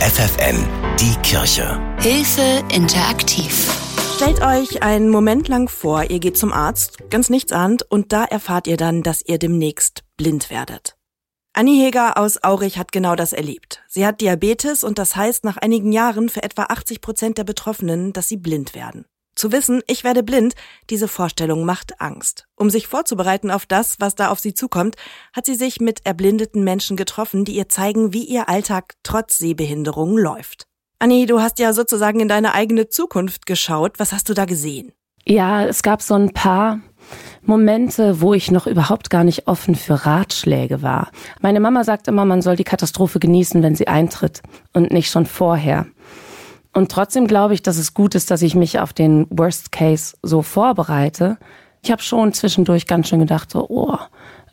FFN, die Kirche. Hilfe interaktiv. Stellt euch einen Moment lang vor, ihr geht zum Arzt, ganz nichts ahnt, und da erfahrt ihr dann, dass ihr demnächst blind werdet. Annie Heger aus Aurich hat genau das erlebt. Sie hat Diabetes und das heißt nach einigen Jahren für etwa 80 Prozent der Betroffenen, dass sie blind werden. Zu wissen, ich werde blind, diese Vorstellung macht Angst. Um sich vorzubereiten auf das, was da auf sie zukommt, hat sie sich mit erblindeten Menschen getroffen, die ihr zeigen, wie ihr Alltag trotz Sehbehinderung läuft. Anni, du hast ja sozusagen in deine eigene Zukunft geschaut. Was hast du da gesehen? Ja, es gab so ein paar Momente, wo ich noch überhaupt gar nicht offen für Ratschläge war. Meine Mama sagt immer, man soll die Katastrophe genießen, wenn sie eintritt und nicht schon vorher. Und trotzdem glaube ich, dass es gut ist, dass ich mich auf den Worst Case so vorbereite. Ich habe schon zwischendurch ganz schön gedacht, so, oh,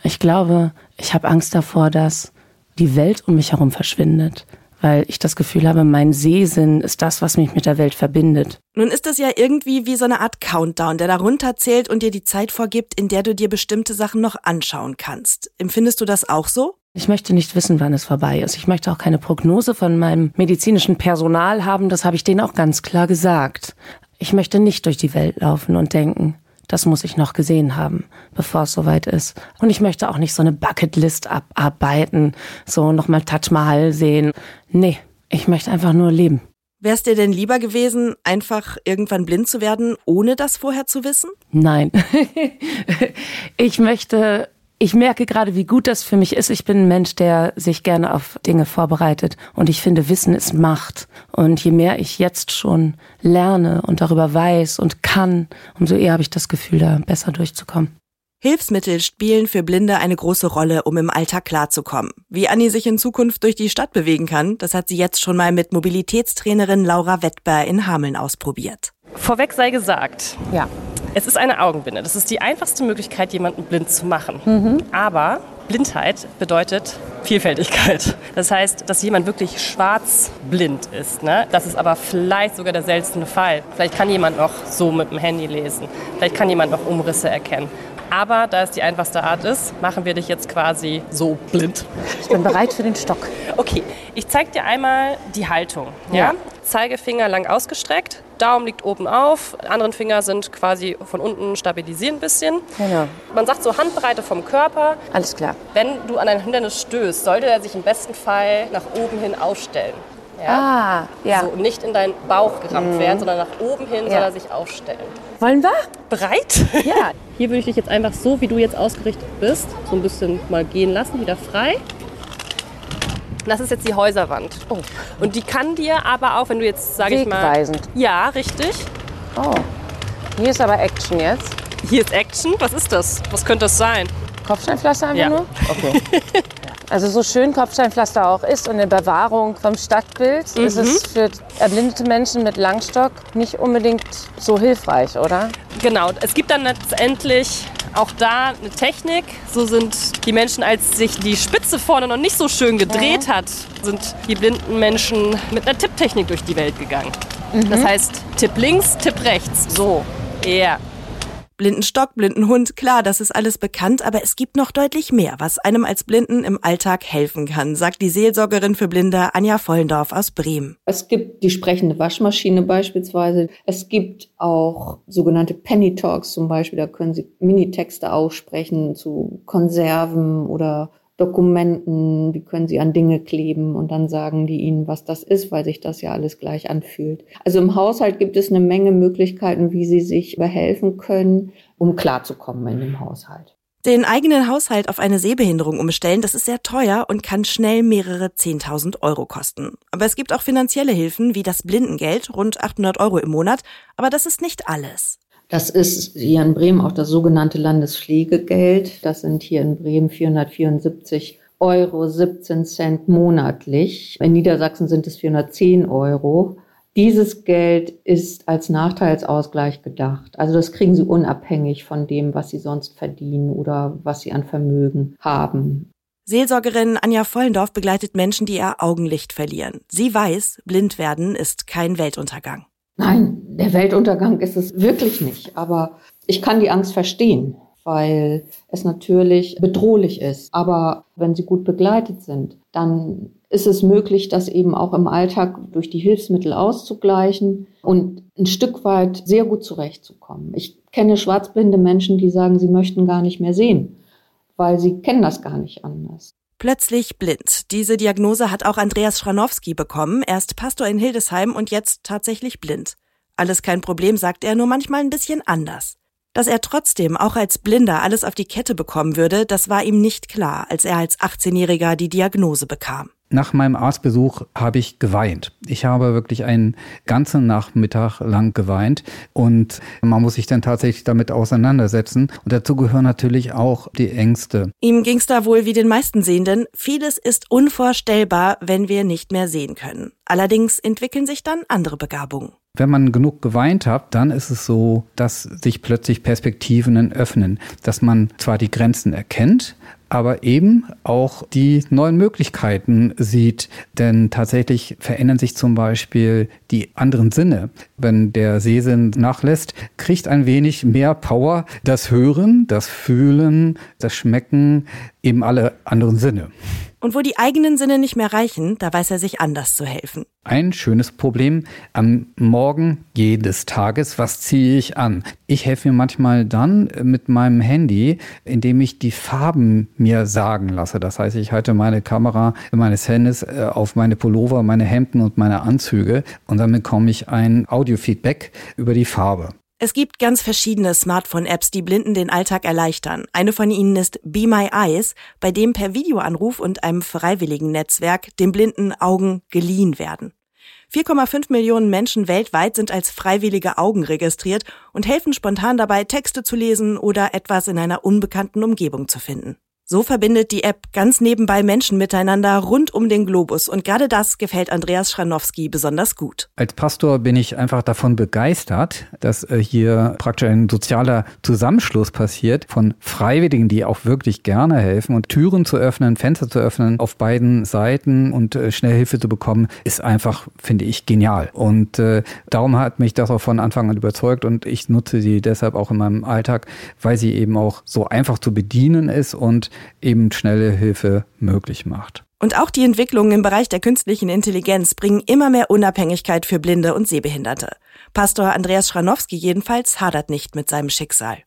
ich glaube, ich habe Angst davor, dass die Welt um mich herum verschwindet, weil ich das Gefühl habe, mein Sehsinn ist das, was mich mit der Welt verbindet. Nun ist das ja irgendwie wie so eine Art Countdown, der darunter zählt und dir die Zeit vorgibt, in der du dir bestimmte Sachen noch anschauen kannst. Empfindest du das auch so? Ich möchte nicht wissen, wann es vorbei ist. Ich möchte auch keine Prognose von meinem medizinischen Personal haben. Das habe ich denen auch ganz klar gesagt. Ich möchte nicht durch die Welt laufen und denken, das muss ich noch gesehen haben, bevor es soweit ist. Und ich möchte auch nicht so eine Bucketlist abarbeiten, so nochmal Taj Mahal sehen. Nee, ich möchte einfach nur leben. Wär's dir denn lieber gewesen, einfach irgendwann blind zu werden, ohne das vorher zu wissen? Nein. ich möchte ich merke gerade, wie gut das für mich ist. Ich bin ein Mensch, der sich gerne auf Dinge vorbereitet. Und ich finde, Wissen ist Macht. Und je mehr ich jetzt schon lerne und darüber weiß und kann, umso eher habe ich das Gefühl, da besser durchzukommen. Hilfsmittel spielen für Blinde eine große Rolle, um im Alltag klarzukommen. Wie Anni sich in Zukunft durch die Stadt bewegen kann, das hat sie jetzt schon mal mit Mobilitätstrainerin Laura Wettber in Hameln ausprobiert. Vorweg sei gesagt, ja. Es ist eine Augenbinde. Das ist die einfachste Möglichkeit, jemanden blind zu machen. Mhm. Aber Blindheit bedeutet Vielfältigkeit. Das heißt, dass jemand wirklich schwarzblind ist. Ne? Das ist aber vielleicht sogar der seltene Fall. Vielleicht kann jemand noch so mit dem Handy lesen. Vielleicht kann jemand noch Umrisse erkennen. Aber da es die einfachste Art ist, machen wir dich jetzt quasi so blind. Ich bin bereit für den Stock. Okay, ich zeige dir einmal die Haltung. Ja? ja? Zeigefinger lang ausgestreckt, Daumen liegt oben auf, anderen Finger sind quasi von unten stabilisieren ein bisschen. Genau. Man sagt so Handbreite vom Körper. Alles klar. Wenn du an ein Hindernis stößt, sollte er sich im besten Fall nach oben hin aufstellen. Ja? Ah, ja. So nicht in deinen Bauch gerammt mhm. werden, sondern nach oben hin ja. soll er sich aufstellen. Wollen wir? Bereit? Ja. Hier würde ich dich jetzt einfach so, wie du jetzt ausgerichtet bist, so ein bisschen mal gehen lassen, wieder frei. Das ist jetzt die Häuserwand. Oh. Und die kann dir aber auch, wenn du jetzt, sage ich mal... Wegweisend. Ja, richtig. Oh. Hier ist aber Action jetzt. Hier ist Action? Was ist das? Was könnte das sein? Kopfsteinpflaster einfach ja. nur? Okay. Also so schön Kopfsteinpflaster auch ist und eine Bewahrung vom Stadtbild, mhm. ist es für erblindete Menschen mit Langstock nicht unbedingt so hilfreich, oder? Genau. Es gibt dann letztendlich auch da eine Technik. So sind die Menschen, als sich die Spitze vorne noch nicht so schön gedreht ja. hat, sind die blinden Menschen mit einer Tipptechnik durch die Welt gegangen. Mhm. Das heißt, Tipp links, Tipp rechts. So. Ja. Yeah. Blinden Stock, blinden Hund, klar, das ist alles bekannt, aber es gibt noch deutlich mehr, was einem als Blinden im Alltag helfen kann, sagt die Seelsorgerin für Blinde Anja Vollendorf aus Bremen. Es gibt die sprechende Waschmaschine beispielsweise. Es gibt auch sogenannte Penny Talks zum Beispiel, da können Sie Minitexte aussprechen zu Konserven oder Dokumenten, die können Sie an Dinge kleben und dann sagen die Ihnen, was das ist, weil sich das ja alles gleich anfühlt. Also im Haushalt gibt es eine Menge Möglichkeiten, wie Sie sich behelfen können, um klarzukommen in dem Haushalt. Den eigenen Haushalt auf eine Sehbehinderung umstellen, das ist sehr teuer und kann schnell mehrere 10.000 Euro kosten. Aber es gibt auch finanzielle Hilfen wie das Blindengeld, rund 800 Euro im Monat. Aber das ist nicht alles. Das ist hier in Bremen auch das sogenannte Landespflegegeld. Das sind hier in Bremen 474 Euro 17 Cent monatlich. In Niedersachsen sind es 410 Euro. Dieses Geld ist als Nachteilsausgleich gedacht. Also das kriegen Sie unabhängig von dem, was Sie sonst verdienen oder was Sie an Vermögen haben. Seelsorgerin Anja Vollendorf begleitet Menschen, die ihr Augenlicht verlieren. Sie weiß, blind werden ist kein Weltuntergang. Nein, der Weltuntergang ist es wirklich nicht. Aber ich kann die Angst verstehen, weil es natürlich bedrohlich ist. Aber wenn sie gut begleitet sind, dann ist es möglich, das eben auch im Alltag durch die Hilfsmittel auszugleichen und ein Stück weit sehr gut zurechtzukommen. Ich kenne schwarzblinde Menschen, die sagen, sie möchten gar nicht mehr sehen, weil sie kennen das gar nicht anders. Plötzlich blind. Diese Diagnose hat auch Andreas Schranowski bekommen. Er ist Pastor in Hildesheim und jetzt tatsächlich blind. Alles kein Problem, sagt er, nur manchmal ein bisschen anders. Dass er trotzdem auch als Blinder alles auf die Kette bekommen würde, das war ihm nicht klar, als er als 18-Jähriger die Diagnose bekam. Nach meinem Arztbesuch habe ich geweint. Ich habe wirklich einen ganzen Nachmittag lang geweint und man muss sich dann tatsächlich damit auseinandersetzen. Und dazu gehören natürlich auch die Ängste. Ihm ging es da wohl wie den meisten Sehenden. Vieles ist unvorstellbar, wenn wir nicht mehr sehen können. Allerdings entwickeln sich dann andere Begabungen. Wenn man genug geweint hat, dann ist es so, dass sich plötzlich Perspektiven öffnen, dass man zwar die Grenzen erkennt, aber eben auch die neuen Möglichkeiten sieht. Denn tatsächlich verändern sich zum Beispiel die anderen Sinne. Wenn der Sehsinn nachlässt, kriegt ein wenig mehr Power das Hören, das Fühlen, das Schmecken, eben alle anderen Sinne. Und wo die eigenen Sinne nicht mehr reichen, da weiß er sich anders zu helfen. Ein schönes Problem am Morgen jedes Tages, was ziehe ich an? Ich helfe mir manchmal dann mit meinem Handy, indem ich die Farben mir sagen lasse. Das heißt, ich halte meine Kamera meines Handys äh, auf meine Pullover, meine Hemden und meine Anzüge und dann bekomme ich ein Audiofeedback über die Farbe. Es gibt ganz verschiedene Smartphone-Apps, die Blinden den Alltag erleichtern. Eine von ihnen ist Be My Eyes, bei dem per Videoanruf und einem freiwilligen Netzwerk den blinden Augen geliehen werden. 4,5 Millionen Menschen weltweit sind als freiwillige Augen registriert und helfen spontan dabei, Texte zu lesen oder etwas in einer unbekannten Umgebung zu finden. So verbindet die App ganz nebenbei Menschen miteinander rund um den Globus und gerade das gefällt Andreas Schranowski besonders gut. Als Pastor bin ich einfach davon begeistert, dass äh, hier praktisch ein sozialer Zusammenschluss passiert von Freiwilligen, die auch wirklich gerne helfen und Türen zu öffnen, Fenster zu öffnen auf beiden Seiten und äh, schnell Hilfe zu bekommen, ist einfach, finde ich, genial. Und äh, darum hat mich das auch von Anfang an überzeugt und ich nutze sie deshalb auch in meinem Alltag, weil sie eben auch so einfach zu bedienen ist und eben schnelle Hilfe möglich macht. Und auch die Entwicklungen im Bereich der künstlichen Intelligenz bringen immer mehr Unabhängigkeit für Blinde und Sehbehinderte. Pastor Andreas Schranowski jedenfalls hadert nicht mit seinem Schicksal.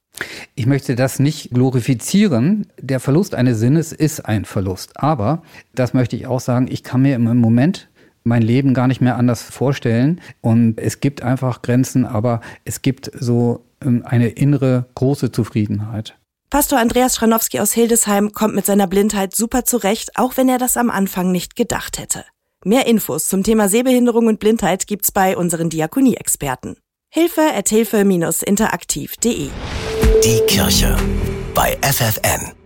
Ich möchte das nicht glorifizieren. Der Verlust eines Sinnes ist ein Verlust. Aber, das möchte ich auch sagen, ich kann mir im Moment mein Leben gar nicht mehr anders vorstellen. Und es gibt einfach Grenzen, aber es gibt so ähm, eine innere große Zufriedenheit. Pastor Andreas Schranowski aus Hildesheim kommt mit seiner Blindheit super zurecht, auch wenn er das am Anfang nicht gedacht hätte. Mehr Infos zum Thema Sehbehinderung und Blindheit gibt's bei unseren Diakonie-Experten. Hilfe at hilfe-interaktiv.de Die Kirche bei FFN.